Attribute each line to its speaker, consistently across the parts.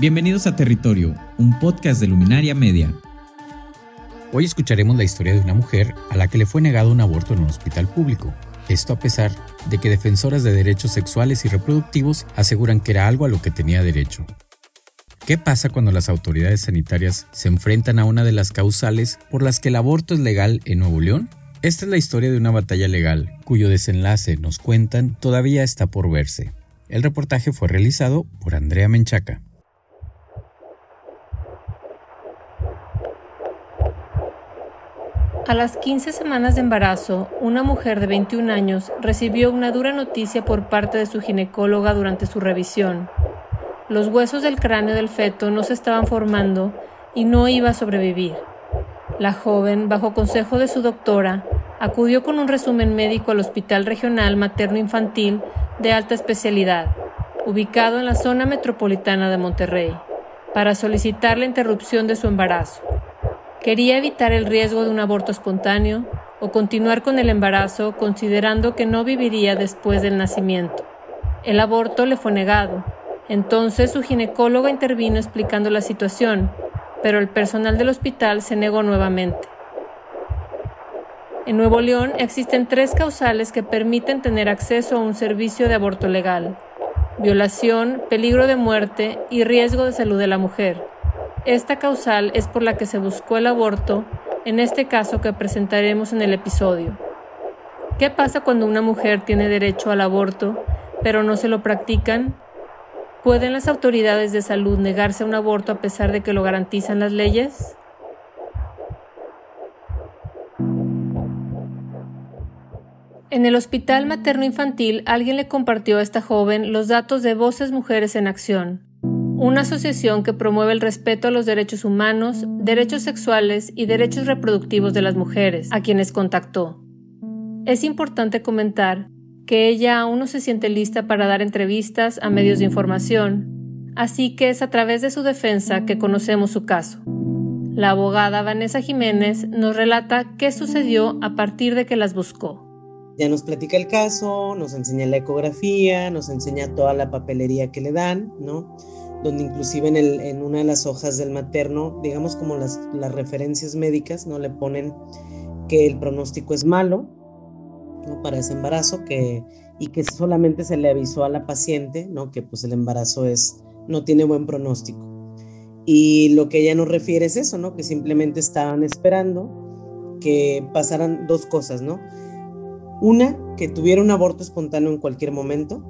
Speaker 1: Bienvenidos a Territorio, un podcast de Luminaria Media.
Speaker 2: Hoy escucharemos la historia de una mujer a la que le fue negado un aborto en un hospital público. Esto a pesar de que defensoras de derechos sexuales y reproductivos aseguran que era algo a lo que tenía derecho. ¿Qué pasa cuando las autoridades sanitarias se enfrentan a una de las causales por las que el aborto es legal en Nuevo León? Esta es la historia de una batalla legal, cuyo desenlace, nos cuentan, todavía está por verse. El reportaje fue realizado por Andrea Menchaca.
Speaker 3: A las 15 semanas de embarazo, una mujer de 21 años recibió una dura noticia por parte de su ginecóloga durante su revisión. Los huesos del cráneo del feto no se estaban formando y no iba a sobrevivir. La joven, bajo consejo de su doctora, acudió con un resumen médico al Hospital Regional Materno Infantil de Alta Especialidad, ubicado en la zona metropolitana de Monterrey, para solicitar la interrupción de su embarazo. Quería evitar el riesgo de un aborto espontáneo o continuar con el embarazo considerando que no viviría después del nacimiento. El aborto le fue negado. Entonces su ginecóloga intervino explicando la situación, pero el personal del hospital se negó nuevamente. En Nuevo León existen tres causales que permiten tener acceso a un servicio de aborto legal. Violación, peligro de muerte y riesgo de salud de la mujer. Esta causal es por la que se buscó el aborto, en este caso que presentaremos en el episodio. ¿Qué pasa cuando una mujer tiene derecho al aborto, pero no se lo practican? ¿Pueden las autoridades de salud negarse a un aborto a pesar de que lo garantizan las leyes? En el Hospital Materno Infantil alguien le compartió a esta joven los datos de Voces Mujeres en Acción, una asociación que promueve el respeto a los derechos humanos, derechos sexuales y derechos reproductivos de las mujeres, a quienes contactó. Es importante comentar que ella aún no se siente lista para dar entrevistas a medios de información, así que es a través de su defensa que conocemos su caso. La abogada Vanessa Jiménez nos relata qué sucedió a partir de que las buscó.
Speaker 4: Ya nos platica el caso, nos enseña la ecografía, nos enseña toda la papelería que le dan, ¿no? Donde inclusive en, el, en una de las hojas del materno, digamos como las, las referencias médicas, ¿no? Le ponen que el pronóstico es malo ¿no? para ese embarazo que, y que solamente se le avisó a la paciente, ¿no? Que pues el embarazo es, no tiene buen pronóstico. Y lo que ella nos refiere es eso, ¿no? Que simplemente estaban esperando que pasaran dos cosas, ¿no? Una, que tuviera un aborto espontáneo en cualquier momento,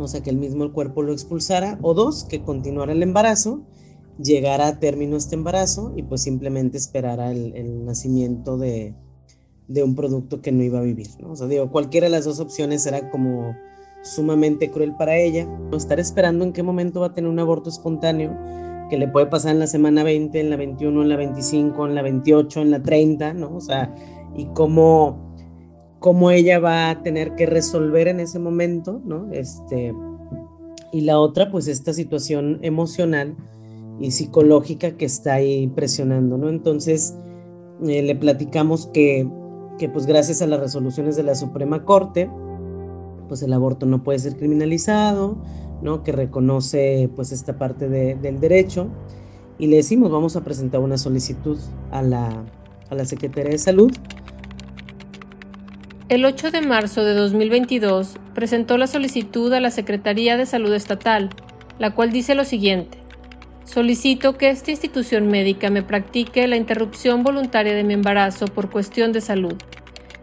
Speaker 4: o sea, que el mismo cuerpo lo expulsara, o dos, que continuara el embarazo, llegara a término este embarazo y pues simplemente esperara el, nacimiento de, un producto que no iba a vivir, ¿no? O sea, digo, cualquiera de las dos opciones era como sumamente cruel para ella, ¿no? estar esperando en qué momento va a tener un aborto espontáneo, que le puede pasar en la semana 20, en la 21, en la 25, en la 28, en la 30, ¿no? O sea, y cómo cómo ella va a tener que resolver en ese momento, ¿no? Este, y la otra, pues esta situación emocional y psicológica que está ahí presionando, ¿no? Entonces, eh, le platicamos que, que, pues gracias a las resoluciones de la Suprema Corte, pues el aborto no puede ser criminalizado, ¿no? Que reconoce, pues, esta parte del derecho. Y le decimos, vamos a presentar una solicitud a la, a la Secretaría de Salud
Speaker 3: el 8 de marzo de 2022 presentó la solicitud a la Secretaría de Salud Estatal, la cual dice lo siguiente. Solicito que esta institución médica me practique la interrupción voluntaria de mi embarazo por cuestión de salud,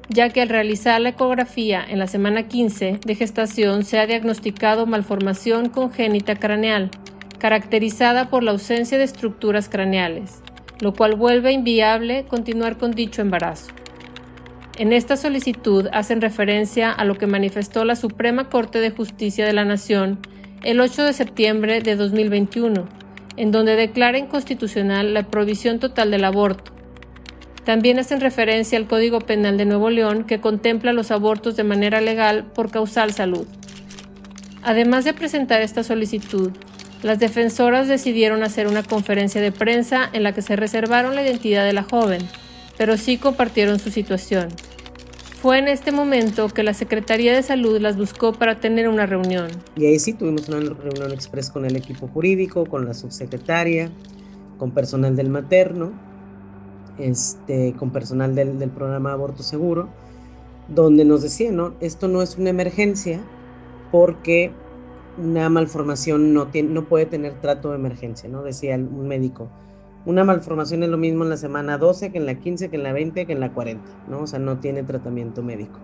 Speaker 3: ya que al realizar la ecografía en la semana 15 de gestación se ha diagnosticado malformación congénita craneal, caracterizada por la ausencia de estructuras craneales, lo cual vuelve inviable continuar con dicho embarazo. En esta solicitud hacen referencia a lo que manifestó la Suprema Corte de Justicia de la Nación el 8 de septiembre de 2021, en donde declara inconstitucional la prohibición total del aborto. También hacen referencia al Código Penal de Nuevo León que contempla los abortos de manera legal por causal salud. Además de presentar esta solicitud, las defensoras decidieron hacer una conferencia de prensa en la que se reservaron la identidad de la joven, pero sí compartieron su situación. Fue en este momento que la Secretaría de Salud las buscó para tener una reunión.
Speaker 4: Y ahí sí tuvimos una reunión express con el equipo jurídico, con la subsecretaria, con personal del materno, este, con personal del, del programa Aborto Seguro, donde nos decían, ¿no? Esto no es una emergencia porque una malformación no, tiene, no puede tener trato de emergencia, ¿no? Decía un médico. Una malformación es lo mismo en la semana 12 que en la 15, que en la 20, que en la 40, ¿no? O sea, no tiene tratamiento médico.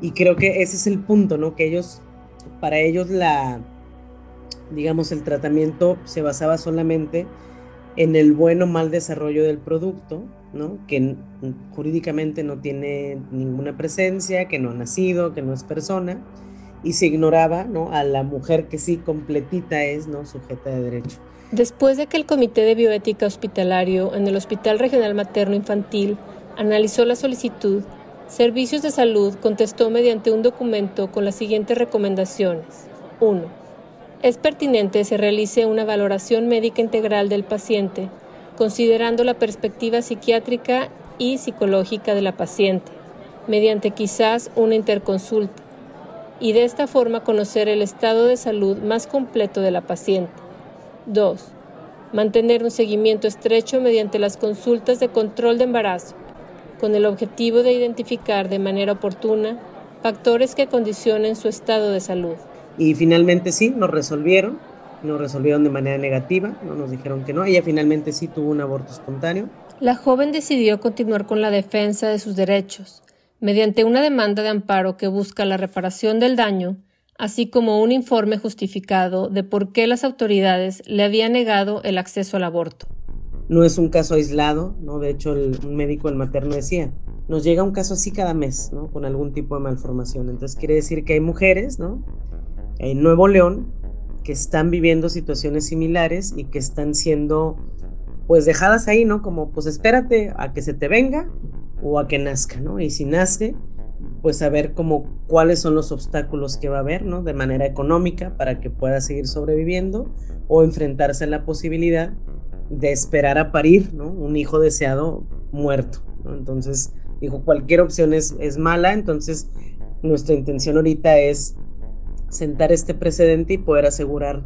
Speaker 4: Y creo que ese es el punto, ¿no? Que ellos, para ellos la, digamos, el tratamiento se basaba solamente en el buen o mal desarrollo del producto, ¿no? Que jurídicamente no tiene ninguna presencia, que no ha nacido, que no es persona y se ignoraba ¿no? a la mujer que sí completita es ¿no? sujeta de derecho.
Speaker 3: Después de que el Comité de Bioética Hospitalario en el Hospital Regional Materno Infantil analizó la solicitud, Servicios de Salud contestó mediante un documento con las siguientes recomendaciones. 1. Es pertinente se realice una valoración médica integral del paciente, considerando la perspectiva psiquiátrica y psicológica de la paciente, mediante quizás una interconsulta y de esta forma conocer el estado de salud más completo de la paciente. 2. Mantener un seguimiento estrecho mediante las consultas de control de embarazo, con el objetivo de identificar de manera oportuna factores que condicionen su estado de salud.
Speaker 4: Y finalmente sí, nos resolvieron, nos resolvieron de manera negativa, no nos dijeron que no, ella finalmente sí tuvo un aborto espontáneo.
Speaker 3: La joven decidió continuar con la defensa de sus derechos, mediante una demanda de amparo que busca la reparación del daño, así como un informe justificado de por qué las autoridades le habían negado el acceso al aborto.
Speaker 4: No es un caso aislado, ¿no? De hecho, el médico del materno decía, nos llega un caso así cada mes, ¿no? Con algún tipo de malformación. Entonces quiere decir que hay mujeres, ¿no? En Nuevo León que están viviendo situaciones similares y que están siendo pues dejadas ahí, ¿no? Como pues espérate a que se te venga o a que nazca, ¿no? Y si nace, pues saber como cuáles son los obstáculos que va a haber, ¿no? De manera económica para que pueda seguir sobreviviendo o enfrentarse a la posibilidad de esperar a parir, ¿no? Un hijo deseado muerto, ¿no? Entonces, dijo, cualquier opción es, es mala, entonces nuestra intención ahorita es sentar este precedente y poder asegurar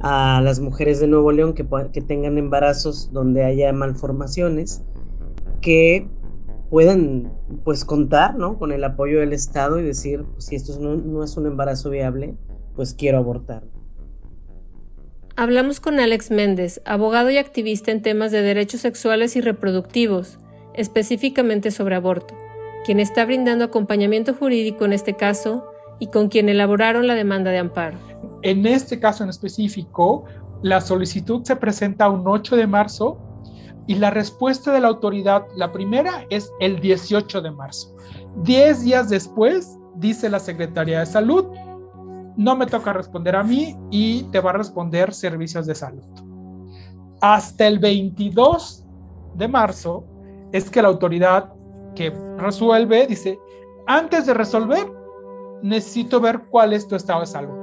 Speaker 4: a las mujeres de Nuevo León que, que tengan embarazos donde haya malformaciones, que puedan pues contar ¿no? con el apoyo del Estado y decir, pues, si esto no, no es un embarazo viable, pues quiero abortar.
Speaker 3: Hablamos con Alex Méndez, abogado y activista en temas de derechos sexuales y reproductivos, específicamente sobre aborto, quien está brindando acompañamiento jurídico en este caso y con quien elaboraron la demanda de amparo.
Speaker 5: En este caso en específico, la solicitud se presenta un 8 de marzo y la respuesta de la autoridad, la primera es el 18 de marzo. Diez días después, dice la Secretaría de Salud, no me toca responder a mí y te va a responder Servicios de Salud. Hasta el 22 de marzo es que la autoridad que resuelve dice, antes de resolver, necesito ver cuál es tu estado de salud.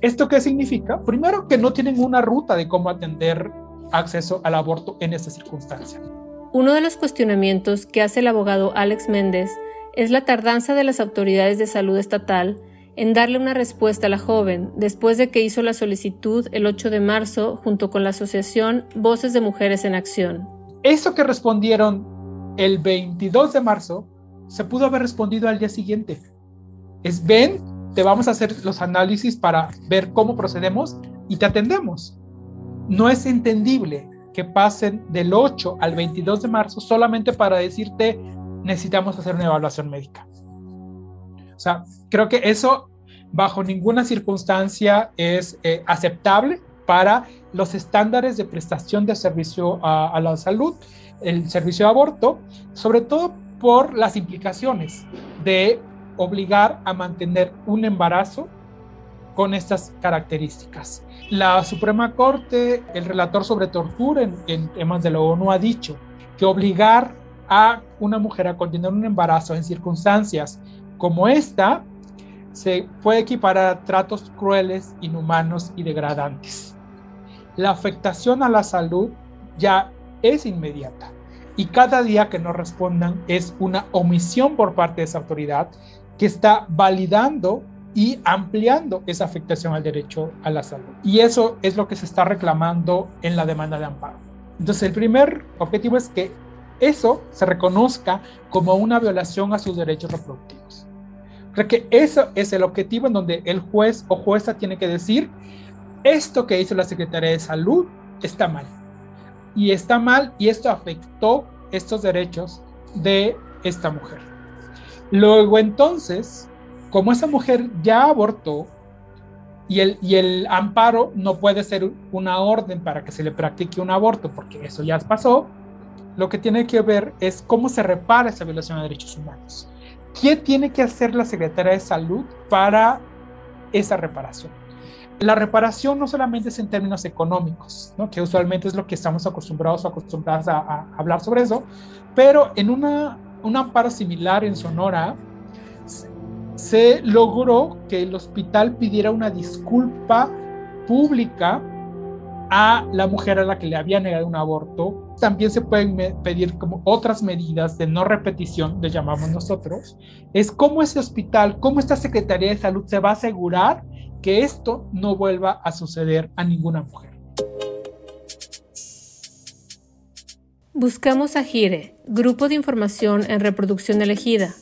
Speaker 5: ¿Esto qué significa? Primero, que no tienen una ruta de cómo atender acceso al aborto en esta circunstancia.
Speaker 3: Uno de los cuestionamientos que hace el abogado Alex Méndez es la tardanza de las autoridades de salud estatal en darle una respuesta a la joven después de que hizo la solicitud el 8 de marzo junto con la asociación Voces de Mujeres en Acción.
Speaker 5: Eso que respondieron el 22 de marzo se pudo haber respondido al día siguiente. Es ven, te vamos a hacer los análisis para ver cómo procedemos y te atendemos no es entendible que pasen del 8 al 22 de marzo solamente para decirte necesitamos hacer una evaluación médica. O sea, creo que eso bajo ninguna circunstancia es eh, aceptable para los estándares de prestación de servicio a, la salud, el servicio de aborto, sobre todo por las implicaciones de obligar a mantener un embarazo con estas características. La Suprema Corte, el relator sobre tortura en, temas de la ONU ha dicho que obligar a una mujer a continuar un embarazo en circunstancias como esta se puede equiparar a tratos crueles, inhumanos y degradantes. La afectación a la salud ya es inmediata y cada día que no respondan es una omisión por parte de esa autoridad que está validando y ampliando esa afectación al derecho a la salud. Y eso es lo que se está reclamando en la demanda de amparo. Entonces, el primer objetivo es que eso se reconozca como una violación a sus derechos reproductivos. Creo que eso es el objetivo en donde el juez o jueza tiene que decir, esto que hizo la Secretaría de Salud está mal. Y está mal y esto afectó estos derechos de esta mujer. Luego entonces, como esa mujer ya abortó y el, amparo no puede ser una orden para que se le practique un aborto, porque eso ya pasó, lo que tiene que ver es cómo se repara esa violación de derechos humanos. ¿Qué tiene que hacer la Secretaría de Salud para esa reparación? La reparación no solamente es en términos económicos, ¿no? que usualmente es lo que estamos acostumbrados o acostumbradas a, hablar sobre eso, pero en un amparo similar en Sonora se logró que el hospital pidiera una disculpa pública a la mujer a la que le había negado un aborto. También se pueden pedir como otras medidas de no repetición, le llamamos nosotros. Es cómo ese hospital, cómo esta Secretaría de Salud se va a asegurar que esto no vuelva a suceder a ninguna mujer.
Speaker 3: Buscamos a GIRE, Grupo de Información en Reproducción Elegida,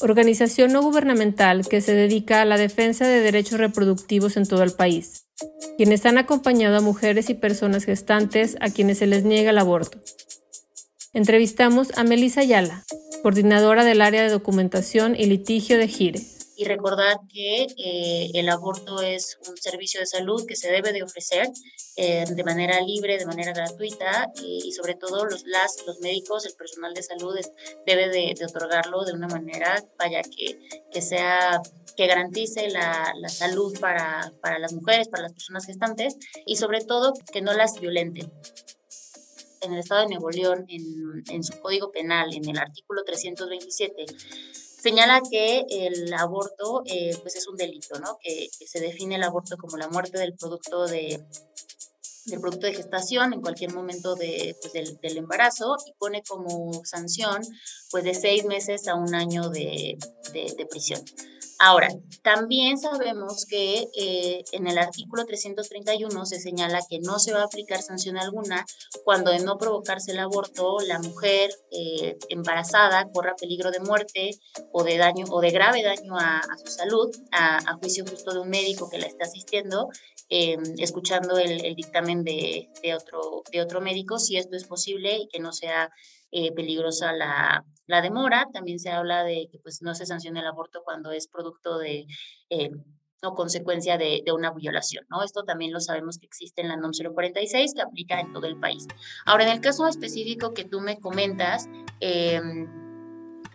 Speaker 3: organización no gubernamental que se dedica a la defensa de derechos reproductivos en todo el país quienes han acompañado a mujeres y personas gestantes a quienes se les niega el aborto. Entrevistamos a Melissa Ayala, coordinadora del área de documentación y litigio de GIRE.
Speaker 6: Y recordar que eh, el aborto es un servicio de salud que se debe de ofrecer eh, de manera libre, de manera gratuita y, sobre todo los, las, los médicos, el personal de salud debe de, de, otorgarlo de una manera, vaya, que, que sea que garantice la, la salud para, para, las mujeres, para las personas gestantes y sobre todo que no las violenten. En el estado de Nuevo León, en, en su código penal, en el artículo 327, señala que el aborto eh, pues es un delito, ¿no? Que, se define el aborto como la muerte del producto de, del producto de gestación en cualquier momento de, pues, del, embarazo y pone como sanción pues de seis meses a un año de, de prisión. Ahora, también sabemos que eh, en el artículo 331 se señala que no se va a aplicar sanción alguna cuando de no provocarse el aborto la mujer eh, embarazada corra peligro de muerte o de daño o de grave daño a, su salud, a, juicio justo de un médico que la está asistiendo, eh, escuchando el, dictamen de, otro, de otro médico, si esto es posible y que no sea eh, peligrosa la, la, demora. También se habla de que pues, no se sanciona el aborto cuando es producto de eh, o consecuencia de, de, una violación. ¿no? Esto también lo sabemos que existe en la NOM 046, que aplica en todo el país. Ahora, en el caso específico que tú me comentas, eh,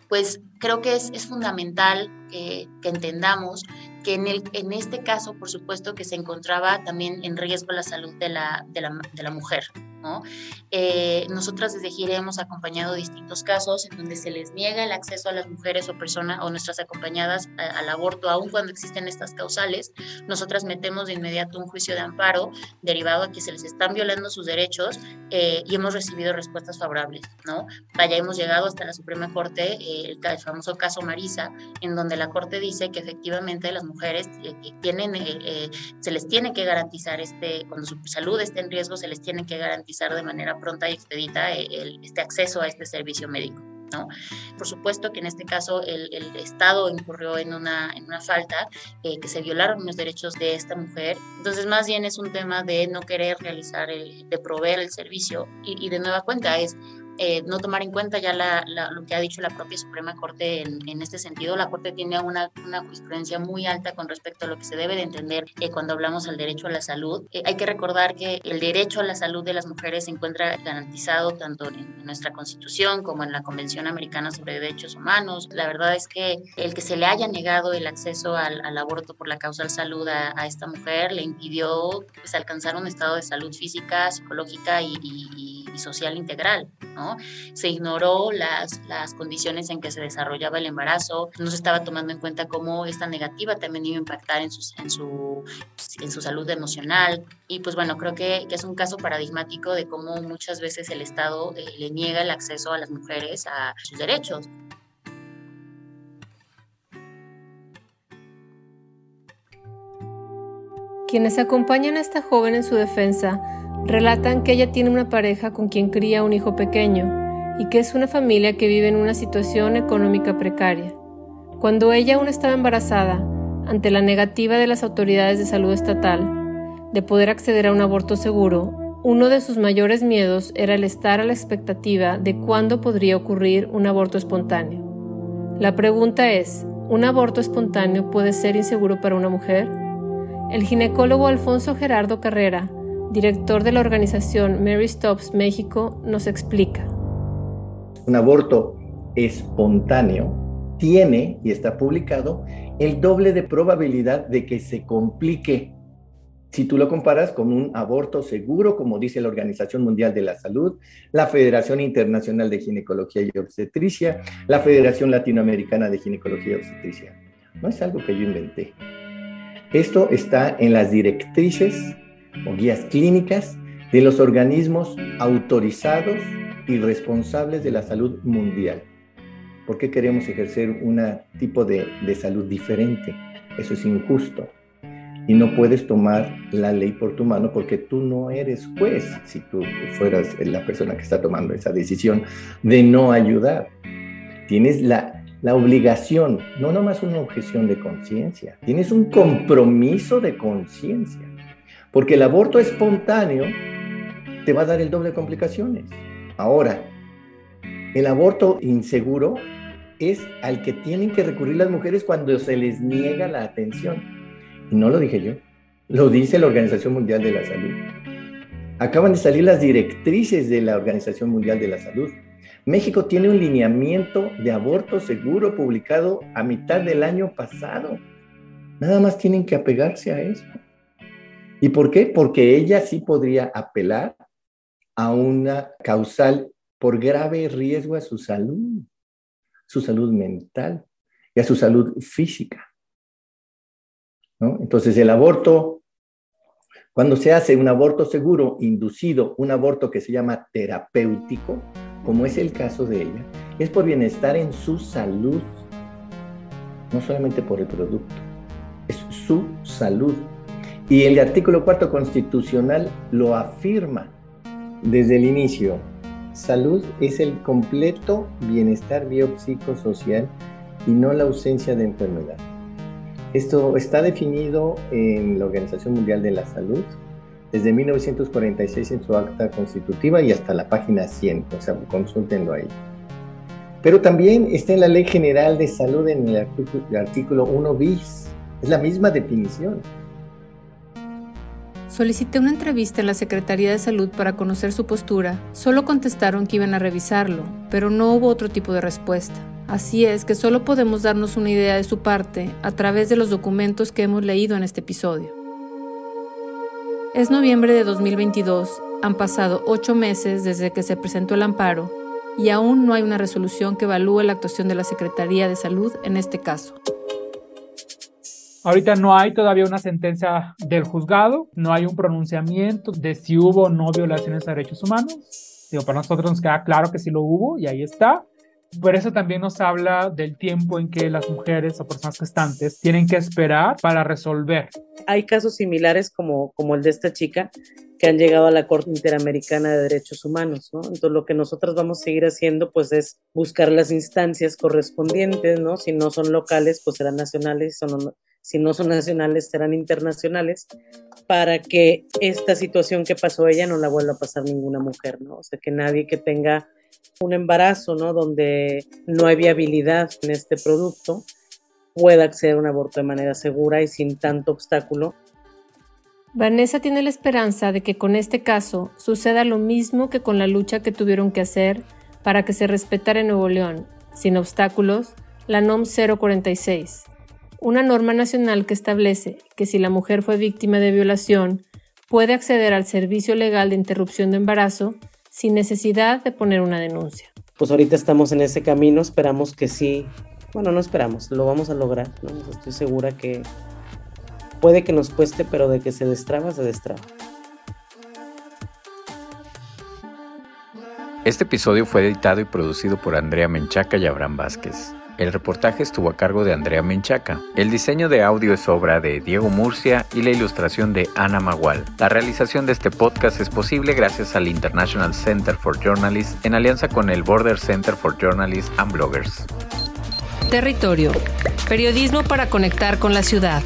Speaker 6: pues creo que es, es fundamental que, que, entendamos que en, el, en este caso, por supuesto, que se encontraba también en riesgo la salud de la, de la, de la mujer. ¿No? Eh, nosotras desde GIRE hemos acompañado distintos casos en donde se les niega el acceso a las mujeres o personas o nuestras acompañadas a, al aborto, aun cuando existen estas causales. Nosotras metemos de inmediato un juicio de amparo derivado a que se les están violando sus derechos eh, y hemos recibido respuestas favorables. ¿no? Vaya, hemos llegado hasta la Suprema Corte, eh, el, el, famoso caso Marisa, en donde la Corte dice que efectivamente las mujeres tienen, se les tiene que garantizar, este, cuando su salud esté en riesgo, se les tiene que garantizar de manera pronta y expedita el, este acceso a este servicio médico. ¿no? Por supuesto que en este caso el, el Estado incurrió en una, en una falta, eh, que se violaron los derechos de esta mujer. Entonces, más bien es un tema de no querer realizar, el, de proveer el servicio y, y de nueva cuenta es eh, no tomar en cuenta ya lo que ha dicho la propia Suprema Corte en, este sentido. La Corte tiene una, una, jurisprudencia muy alta con respecto a lo que se debe de entender eh, cuando hablamos al derecho a la salud. Eh, hay que recordar que el derecho a la salud de las mujeres se encuentra garantizado tanto en nuestra Constitución como en la Convención Americana sobre Derechos Humanos. La verdad es que el que se le haya negado el acceso al, aborto por la causa de salud a, esta mujer le impidió pues, alcanzar un estado de salud física, psicológica y social integral, ¿no? Se ignoró las, las condiciones en que se desarrollaba el embarazo, no se estaba tomando en cuenta cómo esta negativa también iba a impactar en, sus, en, su, en su salud emocional. Y pues bueno, creo que, que es un caso paradigmático de cómo muchas veces el Estado eh, le niega el acceso a las mujeres a sus derechos.
Speaker 3: Quienes acompañan a esta joven en su defensa relatan que ella tiene una pareja con quien cría un hijo pequeño y que es una familia que vive en una situación económica precaria. Cuando ella aún estaba embarazada, ante la negativa de las autoridades de salud estatal de poder acceder a un aborto seguro, uno de sus mayores miedos era el estar a la expectativa de cuándo podría ocurrir un aborto espontáneo. La pregunta es, ¿un aborto espontáneo puede ser inseguro para una mujer? El ginecólogo Alfonso Gerardo Carrera, director de la organización Mary Stops México, nos explica.
Speaker 7: Un aborto espontáneo tiene, y está publicado, el doble de probabilidad de que se complique si tú lo comparas con un aborto seguro, como dice la Organización Mundial de la Salud, la Federación Internacional de Ginecología y Obstetricia, la Federación Latinoamericana de Ginecología y Obstetricia. No es algo que yo inventé. Esto está en las directrices o guías clínicas de los organismos autorizados y responsables de la salud mundial. ¿Por qué queremos ejercer un tipo de, de salud diferente? Eso es injusto. Y no puedes tomar la ley por tu mano porque tú no eres juez si tú fueras la persona que está tomando esa decisión de no ayudar. Tienes la la obligación, no nomás una objeción de conciencia, tienes un compromiso de conciencia, porque el aborto espontáneo te va a dar el doble de complicaciones. Ahora, el aborto inseguro es al que tienen que recurrir las mujeres cuando se les niega la atención. Y no lo dije yo, lo dice la Organización Mundial de la Salud. Acaban de salir las directrices de la Organización Mundial de la Salud México tiene un lineamiento de aborto seguro publicado a mitad del año pasado. Nada más tienen que apegarse a eso. ¿Y por qué? Porque ella sí podría apelar a una causal por grave riesgo a su salud, su salud mental y a su salud física. Entonces el aborto, cuando se hace un aborto seguro, inducido, un aborto que se llama terapéutico, como es el caso de ella, es por bienestar en su salud, no solamente por el producto, es su salud. Y el artículo cuarto constitucional lo afirma desde el inicio. Salud es el completo bienestar biopsicosocial y no la ausencia de enfermedad. Esto está definido en la Organización Mundial de la Salud desde 1946 en su acta constitutiva y hasta la página 100, o sea, consúltenlo ahí. Pero también está en la Ley General de Salud en el artículo 1 bis, es la misma definición.
Speaker 3: Solicité una entrevista en la Secretaría de Salud para conocer su postura. Solo contestaron que iban a revisarlo, pero no hubo otro tipo de respuesta. Así es que solo podemos darnos una idea de su parte a través de los documentos que hemos leído en este episodio. Es noviembre de 2022, han pasado ocho meses desde que se presentó el amparo y aún no hay una resolución que evalúe la actuación de la Secretaría de Salud en este caso.
Speaker 5: Ahorita no hay todavía una sentencia del juzgado, no hay un pronunciamiento de si hubo o no violaciones a derechos humanos. Digo, para nosotros nos queda claro que sí lo hubo y ahí está. Por eso también nos habla del tiempo en que las mujeres o personas gestantes tienen que esperar para resolver.
Speaker 4: Hay casos similares como, como el de esta chica que han llegado a la Corte Interamericana de Derechos Humanos, ¿no? Entonces lo que nosotros vamos a seguir haciendo pues es buscar las instancias correspondientes, ¿no? Si no son locales, pues serán nacionales, son, si no son nacionales, serán internacionales, para que esta situación que pasó ella no la vuelva a pasar ninguna mujer, ¿no? O sea, que nadie que tenga un embarazo, ¿no? Donde no hay viabilidad en este producto, pueda acceder a un aborto de manera segura y sin tanto obstáculo.
Speaker 3: Vanessa tiene la esperanza de que con este caso suceda lo mismo que con la lucha que tuvieron que hacer para que se respetara en Nuevo León, sin obstáculos, la NOM 046, una norma nacional que establece que si la mujer fue víctima de violación, puede acceder al servicio legal de interrupción de embarazo sin necesidad de poner una denuncia.
Speaker 4: Pues ahorita estamos en ese camino, esperamos que sí, bueno, no esperamos, lo vamos a lograr, ¿no? Estoy segura que puede que nos cueste, pero de que se destraba, se destraba.
Speaker 2: Este episodio fue editado y producido por Andrea Menchaca y Abraham Vázquez. El reportaje estuvo a cargo de Andrea Menchaca. El diseño de audio es obra de Diego Murcia y la ilustración de Ana Magual. La realización de este podcast es posible gracias al International Center for Journalists en alianza con el Border Center for Journalists and Bloggers.
Speaker 3: Territorio. Periodismo para conectar con la ciudad.